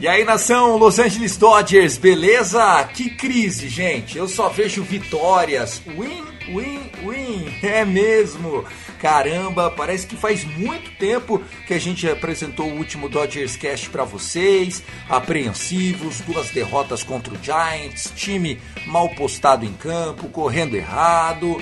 E aí, nação Los Angeles Dodgers, beleza? Que crise, gente. Eu só vejo vitórias. Win, win, win. É mesmo. Caramba, parece que faz muito tempo que a gente apresentou o último Dodgers Cast para vocês. Apreensivos, duas derrotas contra o Giants, time mal postado em campo, correndo errado.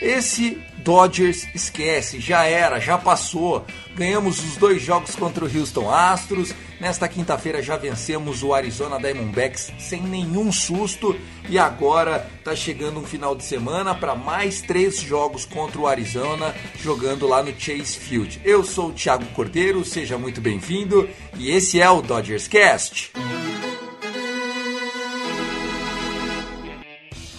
Esse Dodgers esquece, já era, já passou. Ganhamos os dois jogos contra o Houston Astros. Nesta quinta-feira já vencemos o Arizona Diamondbacks sem nenhum susto. E agora tá chegando um final de semana para mais três jogos contra o Arizona, jogando lá no Chase Field. Eu sou o Thiago Cordeiro, seja muito bem-vindo. E esse é o Dodgers Cast.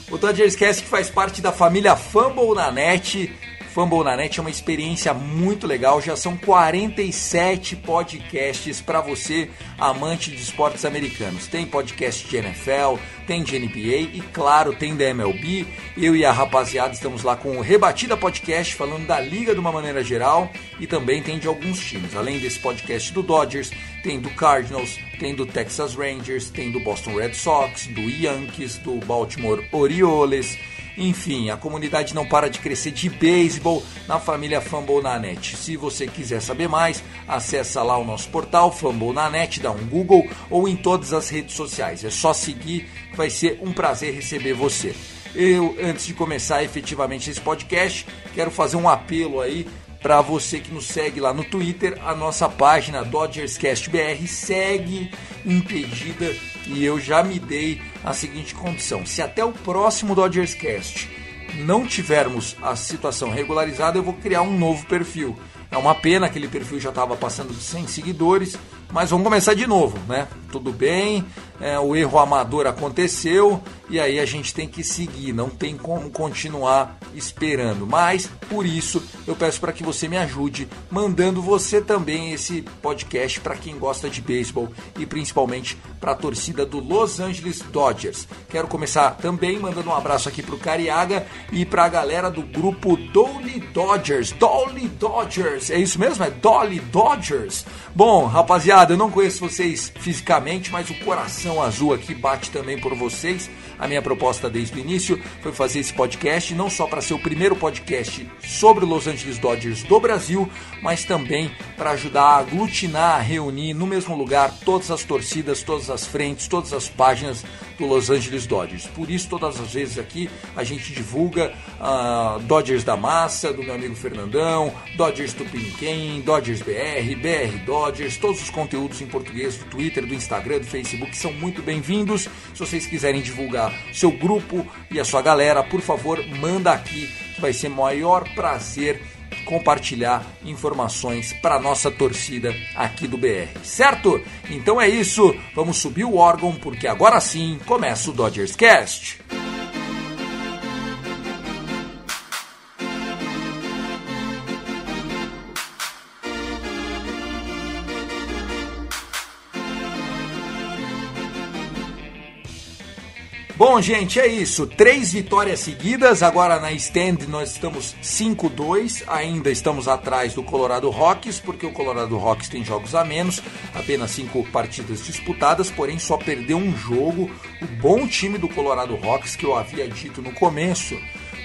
O Dodgers Cast que faz parte da família Fumble na Net. Fumble na Net é uma experiência muito legal. Já são 47 podcasts para você, amante de esportes americanos. Tem podcast de NFL, tem de NBA e, claro, tem da MLB. Eu e a rapaziada estamos lá com o Rebatida Podcast, falando da liga de uma maneira geral e também tem de alguns times. Além desse podcast do Dodgers, tem do Cardinals, tem do Texas Rangers, tem do Boston Red Sox, do Yankees, do Baltimore Orioles. Enfim, a comunidade não para de crescer de beisebol na família Fumble na Net. Se você quiser saber mais, acessa lá o nosso portal Fumble na Net, dá um Google ou em todas as redes sociais. É só seguir, vai ser um prazer receber você. Eu, antes de começar efetivamente esse podcast, quero fazer um apelo aí para você que nos segue lá no Twitter, a nossa página DodgersCastBR segue impedida e eu já me dei a seguinte condição: se até o próximo Dodgers Cast não tivermos a situação regularizada, eu vou criar um novo perfil. É uma pena, aquele perfil já estava passando 100 seguidores, mas vamos começar de novo, né? Tudo bem, é, o erro amador aconteceu e aí a gente tem que seguir, não tem como continuar esperando. Mas por isso eu peço para que você me ajude mandando você também esse podcast para quem gosta de beisebol e principalmente para a torcida do Los Angeles Dodgers. Quero começar também mandando um abraço aqui para o Cariaga e para a galera do grupo Dolly Dodgers. Dolly Dodgers, é isso mesmo? É Dolly Dodgers. Bom, rapaziada, eu não conheço vocês fisicamente, mas o coração azul aqui bate também por vocês. A minha proposta desde o início foi fazer esse podcast não só para ser o primeiro podcast sobre o Los Angeles Dodgers do Brasil, mas também para ajudar a aglutinar, a reunir no mesmo lugar todas as torcidas, todas as frentes, todas as páginas do Los Angeles Dodgers. Por isso, todas as vezes aqui a gente divulga uh, Dodgers da Massa, do meu amigo Fernandão, Dodgers Tupiniquim, Dodgers BR, BR Dodgers, todos os conteúdos em português do Twitter, do Instagram, do Facebook são muito bem-vindos. Se vocês quiserem divulgar seu grupo e a sua galera, por favor, manda aqui, vai ser maior prazer compartilhar informações para nossa torcida aqui do BR, certo? Então é isso, vamos subir o órgão porque agora sim começa o Dodgers Cast. Bom, gente, é isso. Três vitórias seguidas. Agora na stand nós estamos 5-2. Ainda estamos atrás do Colorado Rockies, porque o Colorado Rockies tem jogos a menos, apenas cinco partidas disputadas, porém só perdeu um jogo. O bom time do Colorado Rockies, que eu havia dito no começo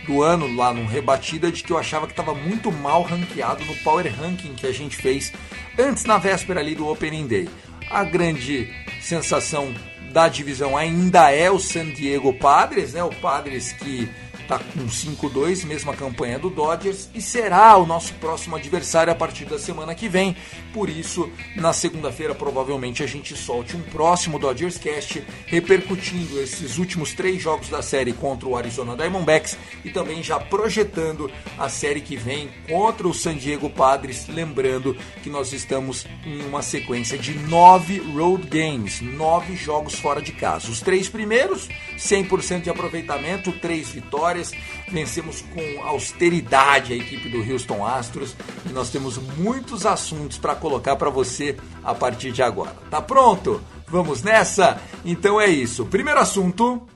do ano, lá num rebatida, de que eu achava que estava muito mal ranqueado no Power Ranking que a gente fez antes na véspera ali do Opening Day. A grande sensação da divisão ainda é o San Diego Padres, né? O Padres que está com 5-2, mesma campanha do Dodgers, e será o nosso próximo adversário a partir da semana que vem. Por isso, na segunda-feira, provavelmente a gente solte um próximo Dodgers Cast repercutindo esses últimos três jogos da série contra o Arizona Diamondbacks e também já projetando a série que vem contra o San Diego Padres. Lembrando que nós estamos em uma sequência de nove road games, nove jogos fora de casa. Os três primeiros, 100% de aproveitamento, três vitórias vitórias, vencemos com austeridade a equipe do Houston Astros e nós temos muitos assuntos para colocar para você a partir de agora. Tá pronto? Vamos nessa? Então é isso. Primeiro assunto.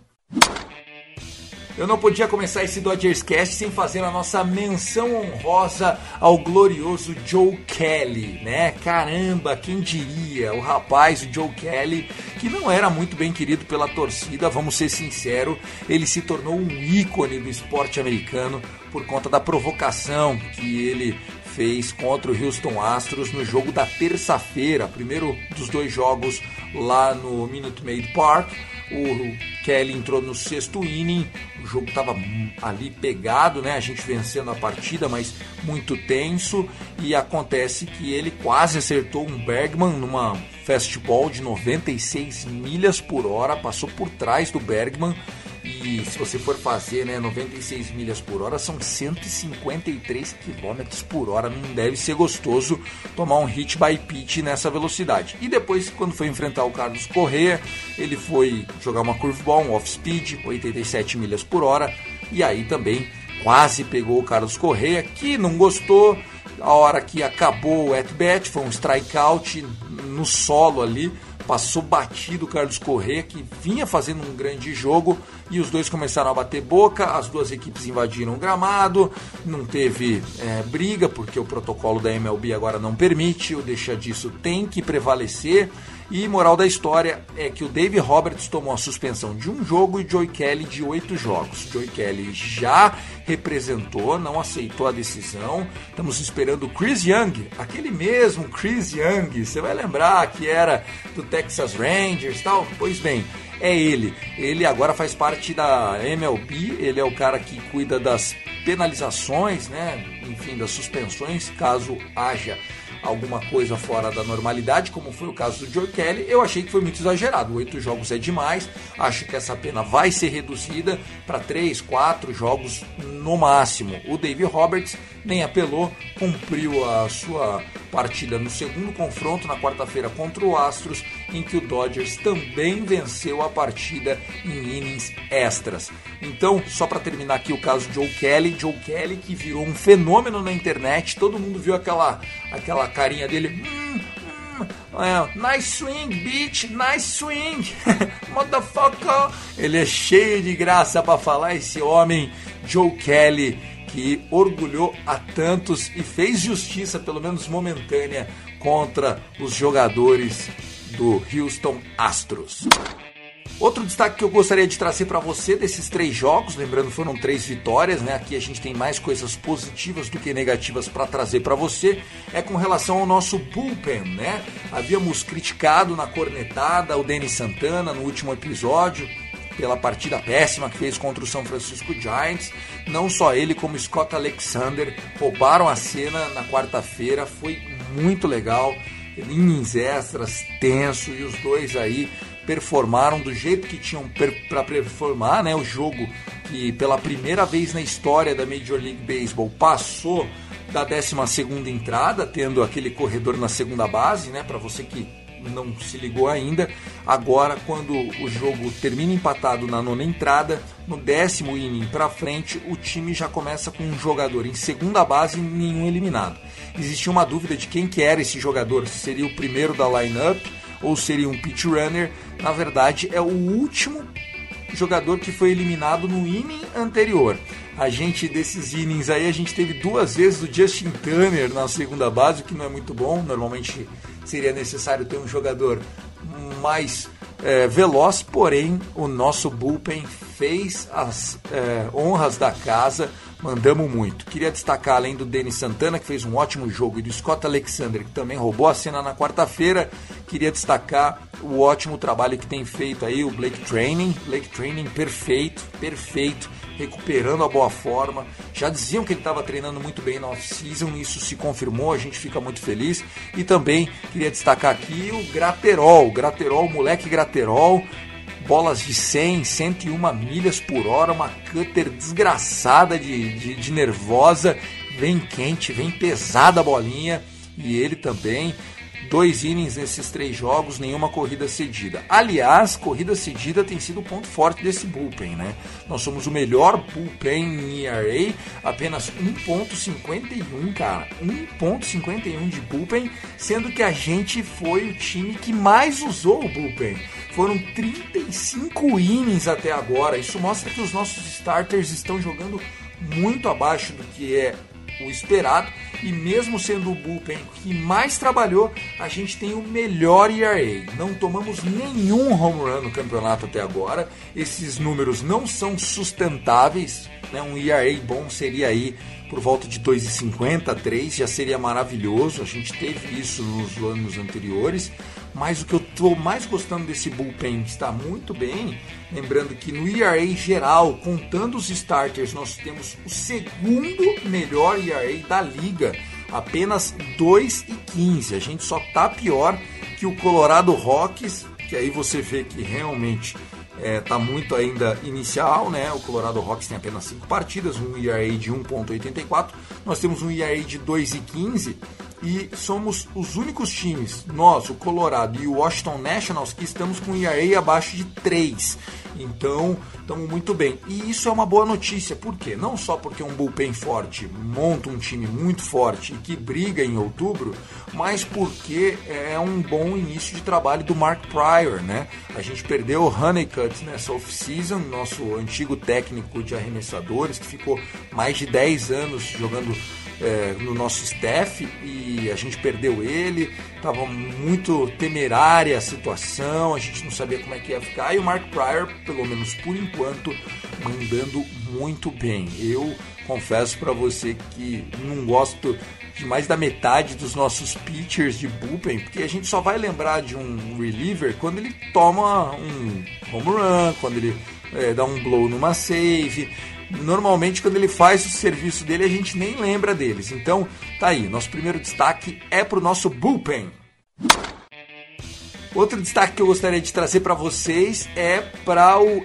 Eu não podia começar esse Dodgers Cast sem fazer a nossa menção honrosa ao glorioso Joe Kelly, né? Caramba, quem diria? O rapaz, o Joe Kelly, que não era muito bem querido pela torcida, vamos ser sinceros, ele se tornou um ícone do esporte americano por conta da provocação que ele fez contra o Houston Astros no jogo da terça-feira, primeiro dos dois jogos lá no Minute Maid Park. O Kelly entrou no sexto inning, o jogo estava ali pegado, né? A gente vencendo a partida, mas muito tenso. E acontece que ele quase acertou um Bergman numa fastball de 96 milhas por hora, passou por trás do Bergman e se você for fazer, né, 96 milhas por hora são 153 km por hora. Não deve ser gostoso tomar um hit by pitch nessa velocidade. E depois, quando foi enfrentar o Carlos Correa, ele foi jogar uma curveball, um off-speed, 87 milhas por hora. E aí também quase pegou o Carlos Correa, que não gostou. A hora que acabou o at-bat, foi um strikeout no solo ali passou batido o Carlos Corrêa, que vinha fazendo um grande jogo, e os dois começaram a bater boca, as duas equipes invadiram o gramado, não teve é, briga, porque o protocolo da MLB agora não permite, o deixa disso tem que prevalecer, e moral da história é que o Dave Roberts tomou a suspensão de um jogo e Joey Kelly de oito jogos. Joey Kelly já representou, não aceitou a decisão. Estamos esperando o Chris Young, aquele mesmo Chris Young. Você vai lembrar que era do Texas Rangers, tal. Pois bem, é ele. Ele agora faz parte da MLB. Ele é o cara que cuida das penalizações, né? Enfim, das suspensões, caso haja alguma coisa fora da normalidade, como foi o caso do Joe Kelly, eu achei que foi muito exagerado. Oito jogos é demais, acho que essa pena vai ser reduzida para três, quatro jogos no máximo. O Dave Roberts nem apelou, cumpriu a sua partida no segundo confronto na quarta-feira contra o Astros, em que o Dodgers também venceu a partida em innings extras. Então, só para terminar aqui o caso de Joe Kelly, Joe Kelly que virou um fenômeno na internet, todo mundo viu aquela aquela carinha dele, hum, hum, é, nice swing, bitch, nice swing, motherfucker. Ele é cheio de graça para falar esse homem, Joe Kelly que orgulhou a tantos e fez justiça, pelo menos momentânea, contra os jogadores do Houston Astros. Outro destaque que eu gostaria de trazer para você desses três jogos, lembrando foram três vitórias, né? Aqui a gente tem mais coisas positivas do que negativas para trazer para você, é com relação ao nosso bullpen, né? Havíamos criticado na cornetada o Denis Santana no último episódio, pela partida péssima que fez contra o São Francisco Giants. Não só ele, como Scott Alexander roubaram a cena na quarta-feira. Foi muito legal. Innings extras, tenso, e os dois aí performaram do jeito que tinham para performar, né? O jogo que pela primeira vez na história da Major League Baseball passou da 12 segunda entrada, tendo aquele corredor na segunda base, né? Para você que não se ligou ainda. Agora, quando o jogo termina empatado na nona entrada, no décimo inning para frente, o time já começa com um jogador em segunda base e nenhum eliminado. Existia uma dúvida de quem que era esse jogador, se seria o primeiro da lineup ou seria um pitch runner. Na verdade, é o último jogador que foi eliminado no inning anterior. A gente, desses innings aí, a gente teve duas vezes o Justin Turner na segunda base, o que não é muito bom. Normalmente seria necessário ter um jogador mais é, veloz, porém o nosso bullpen fez as é, honras da casa mandamos muito. Queria destacar, além do Denis Santana, que fez um ótimo jogo, e do Scott Alexander, que também roubou a cena na quarta-feira, queria destacar o ótimo trabalho que tem feito aí o Blake Training. Blake Training perfeito, perfeito, recuperando a boa forma. Já diziam que ele estava treinando muito bem na off-season, isso se confirmou, a gente fica muito feliz. E também queria destacar aqui o Graterol, Graterol, moleque Graterol, bolas de 100, 101 milhas por hora, uma cutter desgraçada de, de, de nervosa, vem quente, vem pesada a bolinha, e ele também dois innings nesses três jogos, nenhuma corrida cedida. Aliás, corrida cedida tem sido o ponto forte desse bullpen, né? Nós somos o melhor bullpen em ERA, apenas 1.51, cara. 1.51 de bullpen, sendo que a gente foi o time que mais usou o bullpen. Foram 35 innings até agora. Isso mostra que os nossos starters estão jogando muito abaixo do que é o esperado e mesmo sendo o bullpen que mais trabalhou, a gente tem o melhor ERA. Não tomamos nenhum home run no campeonato até agora. Esses números não são sustentáveis. Né? Um ERA bom seria aí por volta de 2,50, 3, já seria maravilhoso. A gente teve isso nos anos anteriores. Mas o que eu estou mais gostando desse bullpen está muito bem. Lembrando que no ERA geral, contando os starters, nós temos o segundo melhor ERA da liga. Apenas 2,15. A gente só tá pior que o Colorado Rockies, que aí você vê que realmente é, tá muito ainda inicial, né? O Colorado Rocks tem apenas 5 partidas, um ERA de 1.84. Nós temos um ERA de 2,15 e somos os únicos times, nós, o Colorado e o Washington Nationals, que estamos com um ERA abaixo de 3. Então, estamos muito bem. E isso é uma boa notícia, por quê? Não só porque um bullpen forte monta um time muito forte e que briga em outubro, mas porque é um bom início de trabalho do Mark Pryor, né? A gente perdeu o Honeycutt nessa off-season, nosso antigo técnico de arremessadores, que ficou mais de 10 anos jogando é, no nosso staff e a gente perdeu ele, estava muito temerária a situação, a gente não sabia como é que ia ficar. E o Mark Pryor, pelo menos por enquanto, mandando muito bem. Eu confesso para você que não gosto de mais da metade dos nossos pitchers de bullpen, porque a gente só vai lembrar de um reliever quando ele toma um home run, quando ele é, dá um blow numa save normalmente quando ele faz o serviço dele a gente nem lembra deles. Então, tá aí, nosso primeiro destaque é pro nosso bullpen. Outro destaque que eu gostaria de trazer para vocês é para o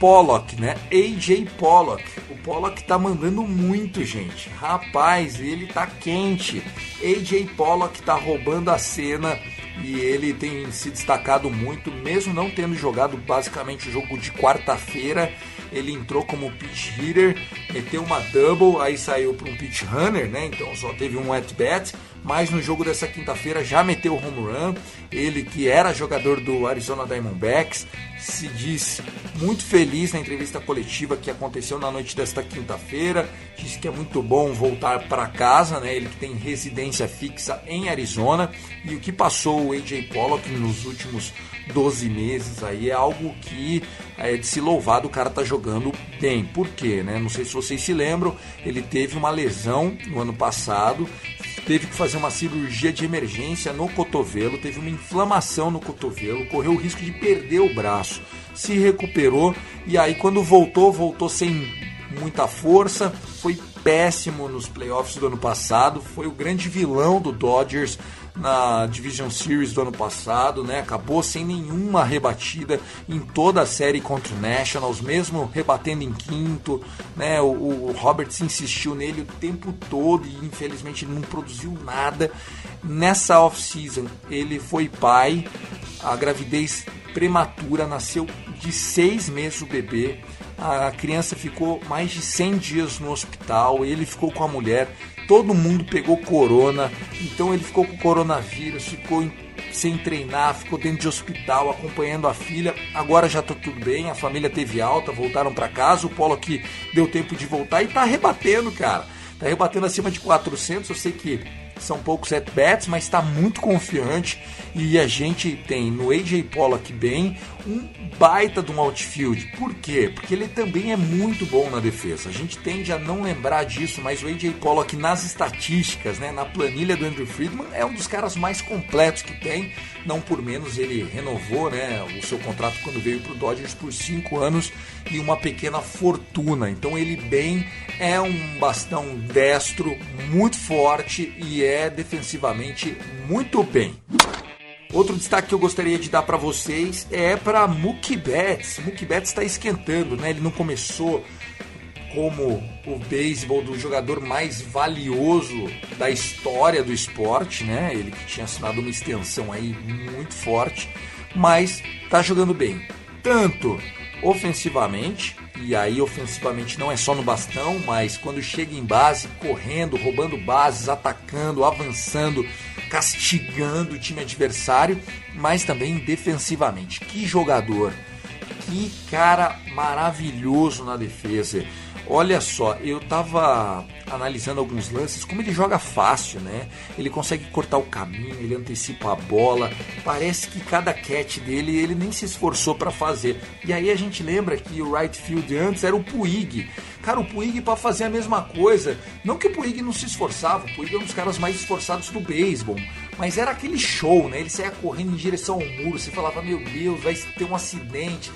Pollock, né? AJ Pollock. O Pollock tá mandando muito, gente. Rapaz, ele tá quente. AJ Pollock tá roubando a cena e ele tem se destacado muito, mesmo não tendo jogado basicamente o jogo de quarta-feira ele entrou como pitch hitter, meteu uma double, aí saiu para um pitch runner, né? Então só teve um at bat, mas no jogo dessa quinta-feira já meteu home run. Ele que era jogador do Arizona Diamondbacks se diz muito feliz na entrevista coletiva que aconteceu na noite desta quinta-feira. Disse que é muito bom voltar para casa, né? Ele que tem residência fixa em Arizona e o que passou o AJ Pollock nos últimos 12 meses aí é algo que é de se louvar do cara tá jogando bem. Por quê, né? Não sei se vocês se lembram, ele teve uma lesão no ano passado, teve que fazer uma cirurgia de emergência no cotovelo, teve uma inflamação no cotovelo, correu o risco de perder o braço. Se recuperou e aí quando voltou, voltou sem muita força, foi péssimo nos playoffs do ano passado, foi o grande vilão do Dodgers na Division Series do ano passado, né? Acabou sem nenhuma rebatida em toda a série contra o Nationals, mesmo rebatendo em quinto, né? O, o Roberts insistiu nele o tempo todo e infelizmente ele não produziu nada. Nessa off-season ele foi pai, a gravidez prematura nasceu de seis meses o bebê. A criança ficou mais de 100 dias no hospital, ele ficou com a mulher todo mundo pegou corona, então ele ficou com coronavírus, ficou sem treinar, ficou dentro de hospital acompanhando a filha. Agora já tá tudo bem, a família teve alta, voltaram para casa. O Polo aqui deu tempo de voltar e tá rebatendo, cara. Tá rebatendo acima de 400. Eu sei que são poucos at-bats, mas está muito confiante. E a gente tem no AJ Pollock bem um baita de um outfield. Por quê? Porque ele também é muito bom na defesa. A gente tende a não lembrar disso, mas o AJ Pollock nas estatísticas, né, na planilha do Andrew Friedman, é um dos caras mais completos que tem. Não por menos ele renovou né, o seu contrato quando veio para o Dodgers por cinco anos e uma pequena fortuna. Então ele bem é um bastão destro muito forte e é defensivamente muito bem. Outro destaque que eu gostaria de dar para vocês é para Mookie Betts. Mookie Betts está esquentando, né? Ele não começou como o beisebol do jogador mais valioso da história do esporte, né? Ele que tinha assinado uma extensão aí muito forte, mas tá jogando bem, tanto ofensivamente, e aí ofensivamente não é só no bastão, mas quando chega em base, correndo, roubando bases, atacando, avançando, castigando o time adversário, mas também defensivamente. Que jogador! Que cara maravilhoso na defesa. Olha só, eu tava analisando alguns lances, como ele joga fácil, né? Ele consegue cortar o caminho, ele antecipa a bola. Parece que cada catch dele ele nem se esforçou para fazer. E aí a gente lembra que o right field antes era o Puig. Cara, o Puig para fazer a mesma coisa. Não que o Puig não se esforçava, o Puig é um dos caras mais esforçados do beisebol. Mas era aquele show, né? Ele saía correndo em direção ao muro. Você falava, meu Deus, vai ter um acidente.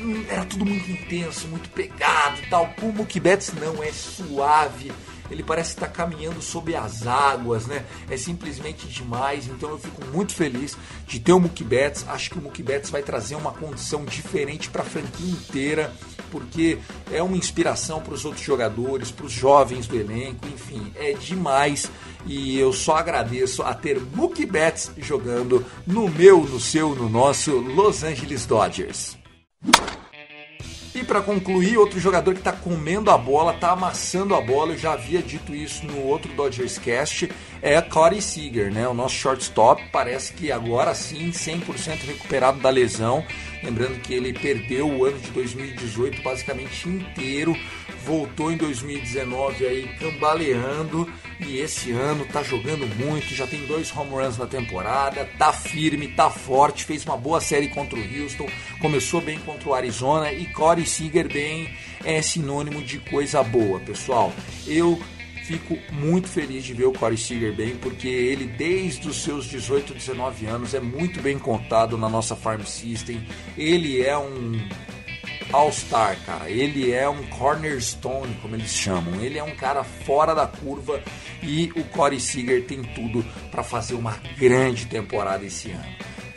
Hum, era tudo muito intenso, muito pegado tal. Como o Mookie Betts não, é suave ele parece estar caminhando sob as águas, né? É simplesmente demais. Então eu fico muito feliz de ter o Mookie Betts. Acho que o Mookie Betts vai trazer uma condição diferente para a franquia inteira, porque é uma inspiração para os outros jogadores, para os jovens do elenco, enfim, é demais. E eu só agradeço a ter Mookie Betts jogando no meu, no seu, no nosso Los Angeles Dodgers. E para concluir, outro jogador que está comendo a bola, está amassando a bola, eu já havia dito isso no outro Dodgers Cast, é Corey Seager, né? O nosso shortstop parece que agora sim 100% recuperado da lesão. Lembrando que ele perdeu o ano de 2018 basicamente inteiro, voltou em 2019 aí cambaleando e esse ano tá jogando muito, já tem dois home runs na temporada, tá firme, tá forte, fez uma boa série contra o Houston, começou bem contra o Arizona e Corey Seager bem é sinônimo de coisa boa, pessoal. Eu fico muito feliz de ver o Corey Seager bem, porque ele, desde os seus 18, 19 anos, é muito bem contado na nossa Farm System. Ele é um All-Star, cara. Ele é um cornerstone, como eles chamam. Ele é um cara fora da curva e o Corey Seager tem tudo para fazer uma grande temporada esse ano.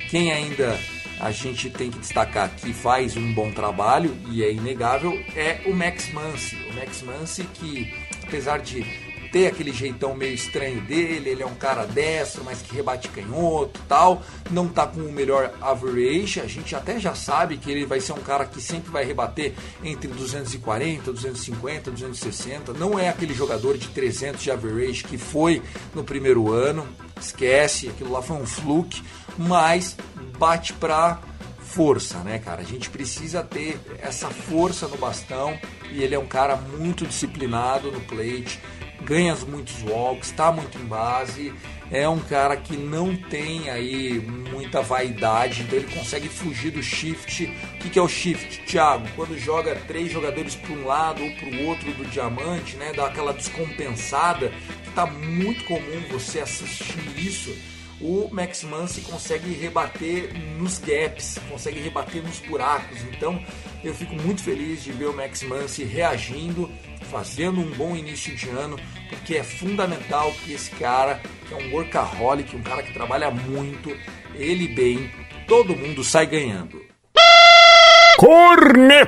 Quem ainda a gente tem que destacar que faz um bom trabalho e é inegável é o Max Muncy. O Max Muncy que apesar de ter aquele jeitão meio estranho dele, ele é um cara destro, mas que rebate canhoto tal, não tá com o melhor average, a gente até já sabe que ele vai ser um cara que sempre vai rebater entre 240, 250, 260, não é aquele jogador de 300 de average que foi no primeiro ano, esquece, aquilo lá foi um fluke, mas bate pra força, né, cara? A gente precisa ter essa força no bastão e ele é um cara muito disciplinado no plate, ganha muitos walks, está muito em base, é um cara que não tem aí muita vaidade, então ele consegue fugir do shift. O que, que é o shift, Thiago? Quando joga três jogadores para um lado ou para o outro do diamante, né? Dá aquela descompensada, que tá muito comum você assistir isso o Max Muncy consegue rebater nos gaps, consegue rebater nos buracos. Então eu fico muito feliz de ver o Max Muncy reagindo, fazendo um bom início de ano, porque é fundamental que esse cara, que é um workaholic, um cara que trabalha muito, ele bem, todo mundo sai ganhando. Cornetada!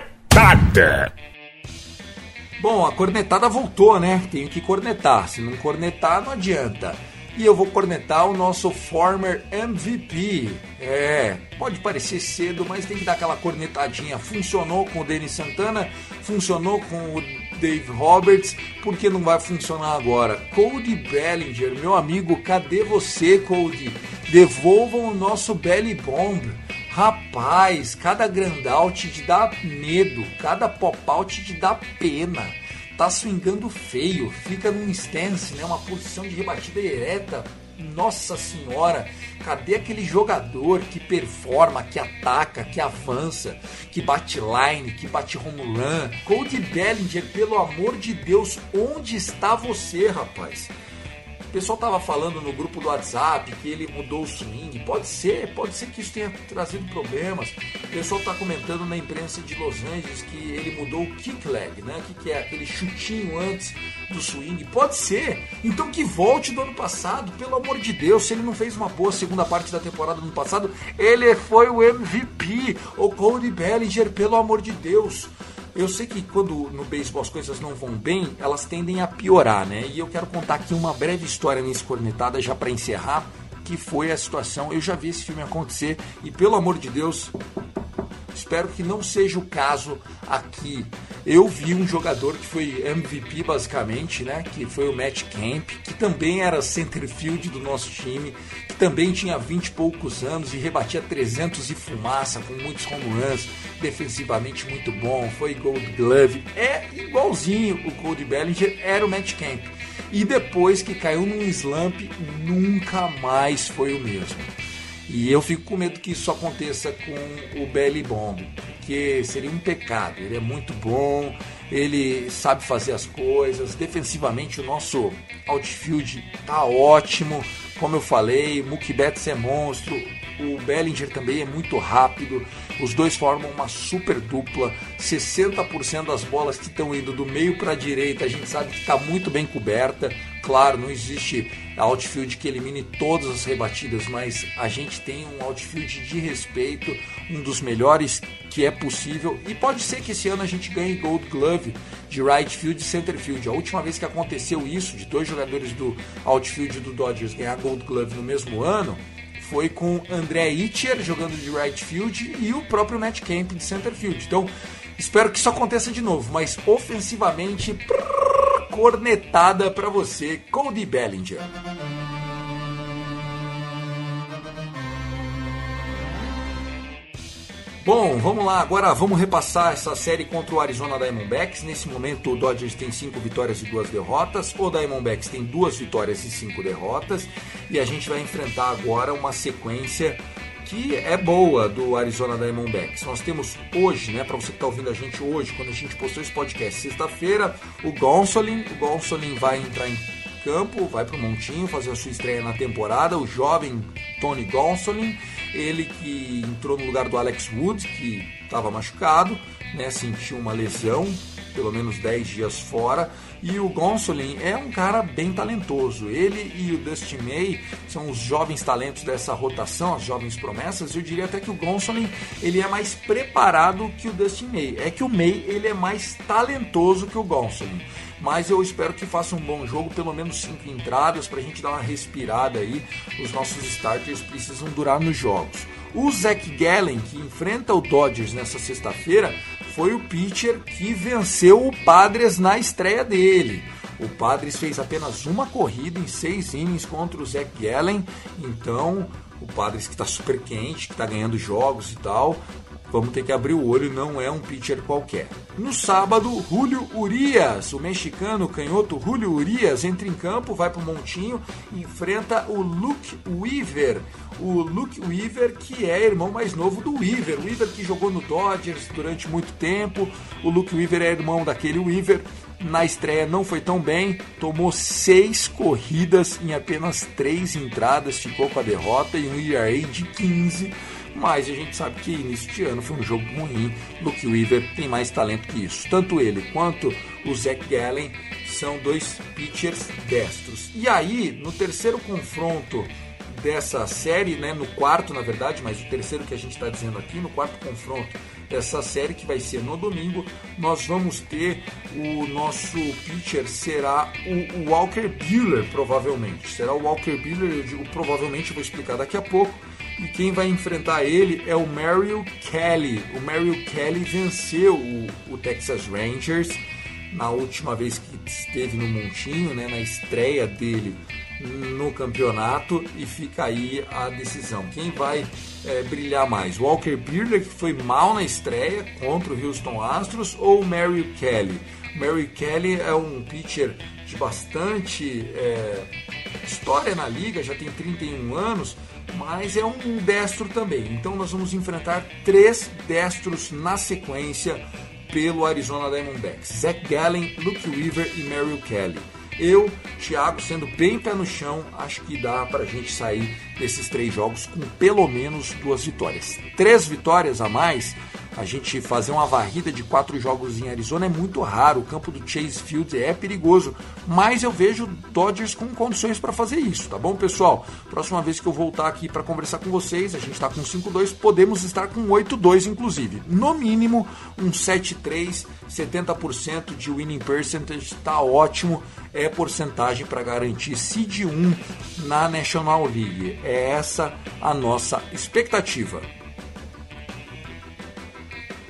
Bom, a cornetada voltou, né? Tenho que cornetar. Se não cornetar, não adianta e eu vou cornetar o nosso former MVP. É, pode parecer cedo, mas tem que dar aquela cornetadinha. Funcionou com o Denis Santana, funcionou com o Dave Roberts, por que não vai funcionar agora? Cody Bellinger, meu amigo, cadê você, Cody? Devolvam o nosso Belly Bomb. Rapaz, cada grandout te dá medo, cada pop-out te dá pena tá swingando feio, fica num stance, né, uma posição de rebatida ereta. Nossa senhora, cadê aquele jogador que performa, que ataca, que avança, que bate line, que bate run? Cody Bellinger, pelo amor de Deus, onde está você, rapaz? Pessoal tava falando no grupo do WhatsApp que ele mudou o swing. Pode ser, pode ser que isso tenha trazido problemas. O pessoal tá comentando na imprensa de Los Angeles que ele mudou o kick leg, né? Que, que é aquele chutinho antes do swing. Pode ser. Então que volte do ano passado, pelo amor de Deus. Se ele não fez uma boa segunda parte da temporada do ano passado, ele foi o MVP. O Cody Bellinger, pelo amor de Deus. Eu sei que quando no beisebol as coisas não vão bem, elas tendem a piorar, né? E eu quero contar aqui uma breve história nesse cornetada já para encerrar, que foi a situação. Eu já vi esse filme acontecer e pelo amor de Deus, espero que não seja o caso aqui. Eu vi um jogador que foi MVP basicamente, né? Que foi o Matt Camp, que também era centerfield do nosso time, que também tinha 20 e poucos anos e rebatia 300 e fumaça com muitos home runs, defensivamente muito bom, foi Gold Glove. É igualzinho o Cody Bellinger, era o Matt Camp. E depois que caiu num slump, nunca mais foi o mesmo. E eu fico com medo que isso aconteça com o Belly Bomb, porque seria um pecado. Ele é muito bom, ele sabe fazer as coisas. Defensivamente, o nosso outfield tá ótimo. Como eu falei, Mookie Betts é monstro, o Bellinger também é muito rápido. Os dois formam uma super dupla. 60% das bolas que estão indo do meio para a direita, a gente sabe que está muito bem coberta. Claro, não existe outfield que elimine todas as rebatidas, mas a gente tem um outfield de respeito, um dos melhores que é possível. E pode ser que esse ano a gente ganhe Gold Glove de right field e center field. A última vez que aconteceu isso, de dois jogadores do outfield do Dodgers ganhar Gold Glove no mesmo ano, foi com André Itcher jogando de right field e o próprio Matt Camp de center field. Então, espero que isso aconteça de novo, mas ofensivamente, prrr, cornetada para você, Cody Bellinger. Bom, vamos lá, agora vamos repassar essa série contra o Arizona Diamondbacks. Nesse momento o Dodgers tem 5 vitórias e 2 derrotas, o Diamondbacks tem 2 vitórias e 5 derrotas, e a gente vai enfrentar agora uma sequência que é boa do Arizona Diamondbacks. Nós temos hoje, né, para você que está ouvindo a gente hoje, quando a gente postou esse podcast, sexta-feira, o Gonsolin, o Gonsolin vai entrar em campo, vai para o Montinho fazer a sua estreia na temporada, o jovem Tony Gonsolin, ele que entrou no lugar do Alex Wood, que estava machucado, né, sentiu uma lesão, pelo menos 10 dias fora. E o Gonsolin é um cara bem talentoso. Ele e o Dustin May são os jovens talentos dessa rotação, as jovens promessas. Eu diria até que o Gonsolin ele é mais preparado que o Dustin May. É que o May ele é mais talentoso que o Gonsolin mas eu espero que faça um bom jogo, pelo menos cinco entradas, para a gente dar uma respirada aí. Os nossos starters precisam durar nos jogos. O Zach Gallen, que enfrenta o Dodgers nessa sexta-feira, foi o pitcher que venceu o Padres na estreia dele. O Padres fez apenas uma corrida em seis innings contra o Zach Gallen, então o Padres que está super quente, que está ganhando jogos e tal, vamos ter que abrir o olho, não é um pitcher qualquer. No sábado, Julio Urias, o mexicano canhoto Julio Urias, entra em campo, vai para o Montinho enfrenta o Luke Weaver. O Luke Weaver, que é irmão mais novo do Weaver. O Weaver que jogou no Dodgers durante muito tempo. O Luke Weaver é irmão daquele Weaver. Na estreia não foi tão bem, tomou seis corridas em apenas três entradas, ficou com a derrota e um ERA de 15 mas a gente sabe que início de ano foi um jogo ruim. Luke Weaver tem mais talento que isso. Tanto ele quanto o Zach Gallen são dois pitchers destros. E aí, no terceiro confronto dessa série, né, no quarto na verdade, mas o terceiro que a gente está dizendo aqui, no quarto confronto dessa série que vai ser no domingo, nós vamos ter o nosso pitcher será o Walker Buehler provavelmente. Será o Walker Buehler, eu digo provavelmente, vou explicar daqui a pouco e quem vai enfrentar ele é o Mario Kelly. O Mario Kelly venceu o, o Texas Rangers na última vez que esteve no Montinho, né, na estreia dele no campeonato e fica aí a decisão. Quem vai é, brilhar mais? Walker Buehler, que foi mal na estreia contra o Houston Astros, ou Mary Kelly? Mary Kelly é um pitcher de bastante é, história na liga, já tem 31 anos, mas é um destro também. Então nós vamos enfrentar três destros na sequência pelo Arizona Diamondbacks: Zach Gallen, Luke Weaver e Merrill Kelly. Eu, Thiago, sendo bem pé no chão, acho que dá para a gente sair desses três jogos com pelo menos duas vitórias. Três vitórias a mais a gente fazer uma varrida de quatro jogos em Arizona é muito raro. O campo do Chase Field é perigoso, mas eu vejo Dodgers com condições para fazer isso, tá bom, pessoal? Próxima vez que eu voltar aqui para conversar com vocês, a gente está com 5-2, podemos estar com 8-2 inclusive. No mínimo um 7-3, 70% de winning percentage está ótimo. É porcentagem para garantir seed 1 na National League. É essa a nossa expectativa.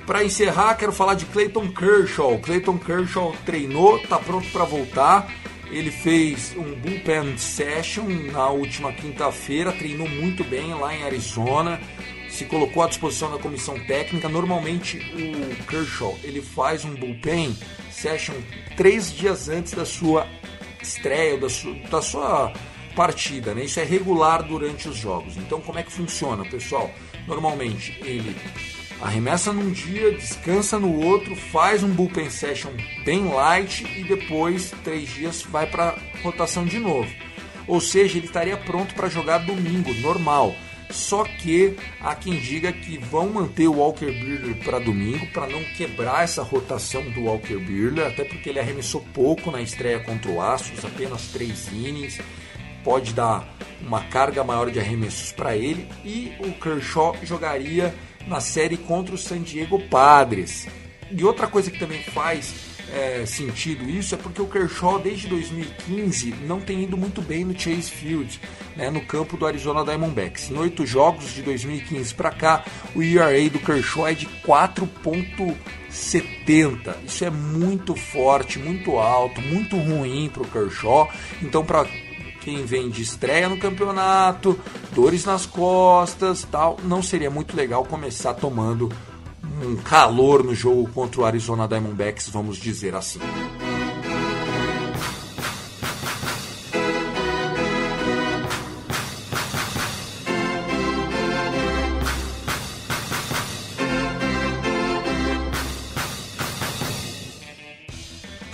Para encerrar, quero falar de Clayton Kershaw. Clayton Kershaw treinou, está pronto para voltar. Ele fez um bullpen session na última quinta-feira, treinou muito bem lá em Arizona, se colocou à disposição da comissão técnica. Normalmente o Kershaw ele faz um bullpen session três dias antes da sua estreia, da sua, da sua partida, né? Isso é regular durante os jogos. Então como é que funciona, pessoal? Normalmente ele arremessa num dia, descansa no outro, faz um bullpen session bem light e depois, três dias, vai para rotação de novo. Ou seja, ele estaria pronto para jogar domingo, normal. Só que há quem diga que vão manter o Walker Buehler para domingo para não quebrar essa rotação do Walker Buehler, até porque ele arremessou pouco na estreia contra o Astros, apenas três innings, pode dar uma carga maior de arremessos para ele e o Kershaw jogaria na série contra o San Diego Padres. E outra coisa que também faz é, sentido isso é porque o Kershaw desde 2015 não tem ido muito bem no Chase Field, né, no campo do Arizona Diamondbacks. Em oito jogos de 2015 para cá, o ERA do Kershaw é de 4.70. Isso é muito forte, muito alto, muito ruim para o Kershaw. Então, para quem vem de estreia no campeonato, dores nas costas, tal, não seria muito legal começar tomando um calor no jogo contra o Arizona Diamondbacks, vamos dizer assim.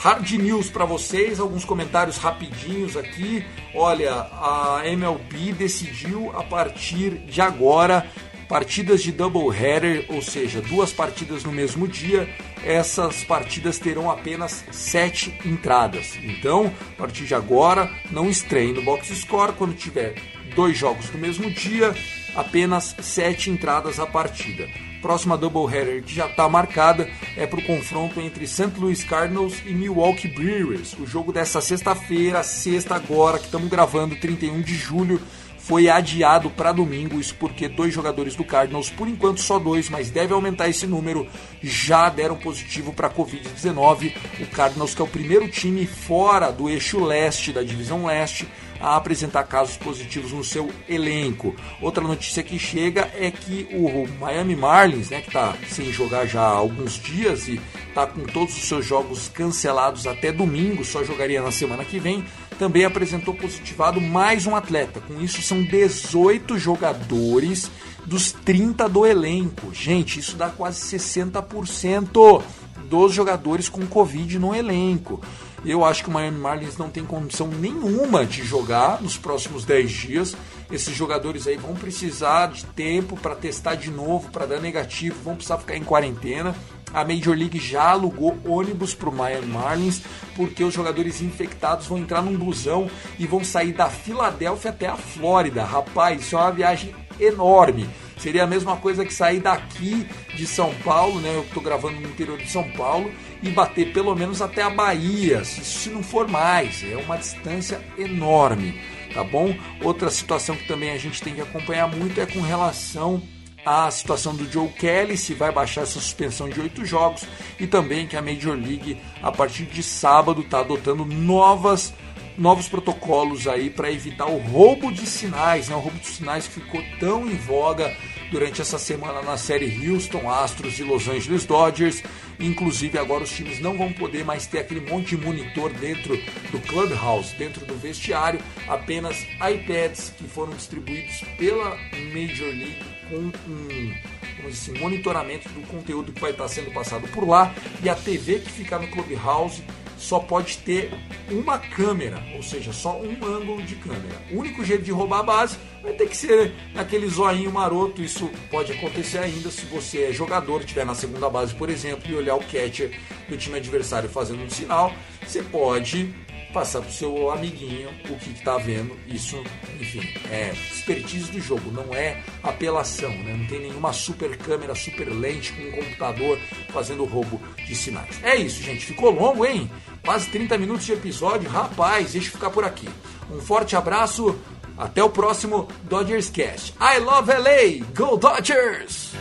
Hard News para vocês, alguns comentários rapidinhos aqui. Olha, a MLB decidiu a partir de agora partidas de double header, ou seja, duas partidas no mesmo dia. Essas partidas terão apenas sete entradas. Então, a partir de agora, não estreie no box score quando tiver dois jogos no mesmo dia, apenas sete entradas a partida próxima doubleheader que já está marcada é para o confronto entre St. Louis Cardinals e Milwaukee Brewers. O jogo dessa sexta-feira, sexta agora, que estamos gravando, 31 de julho, foi adiado para domingo, isso porque dois jogadores do Cardinals, por enquanto só dois, mas deve aumentar esse número, já deram positivo para a Covid-19. O Cardinals, que é o primeiro time fora do eixo leste, da divisão leste, a apresentar casos positivos no seu elenco. Outra notícia que chega é que o Miami Marlins, né, que está sem jogar já há alguns dias e está com todos os seus jogos cancelados até domingo, só jogaria na semana que vem, também apresentou positivado mais um atleta. Com isso, são 18 jogadores dos 30 do elenco. Gente, isso dá quase 60% dos jogadores com Covid no elenco. Eu acho que o Miami Marlins não tem condição nenhuma de jogar nos próximos 10 dias. Esses jogadores aí vão precisar de tempo para testar de novo, para dar negativo, vão precisar ficar em quarentena. A Major League já alugou ônibus para o Miami Marlins, porque os jogadores infectados vão entrar num busão e vão sair da Filadélfia até a Flórida. Rapaz, isso é uma viagem enorme. Seria a mesma coisa que sair daqui de São Paulo, né? Eu estou gravando no interior de São Paulo e bater pelo menos até a Bahia, se não for mais. É uma distância enorme, tá bom? Outra situação que também a gente tem que acompanhar muito é com relação à situação do Joe Kelly, se vai baixar essa suspensão de oito jogos, e também que a Major League, a partir de sábado, está adotando novas novos protocolos aí para evitar o roubo de sinais, né? O roubo de sinais que ficou tão em voga durante essa semana na série Houston Astros e Los Angeles Dodgers. Inclusive agora os times não vão poder mais ter aquele monte de monitor dentro do clubhouse, dentro do vestiário, apenas iPads que foram distribuídos pela Major League com um assim, monitoramento do conteúdo que vai estar sendo passado por lá e a TV que fica no clubhouse só pode ter uma câmera, ou seja, só um ângulo de câmera. O único jeito de roubar a base vai ter que ser naquele zoinho maroto. Isso pode acontecer ainda se você é jogador, estiver na segunda base, por exemplo, e olhar o catcher do time adversário fazendo um sinal. Você pode passar pro seu amiguinho o que está vendo. Isso, enfim, é expertise do jogo, não é apelação, né? Não tem nenhuma super câmera, super lente com um computador fazendo roubo de sinais. É isso, gente. Ficou longo, hein? Quase 30 minutos de episódio. Rapaz, deixa eu ficar por aqui. Um forte abraço. Até o próximo Dodgers Cast. I love LA. Go Dodgers!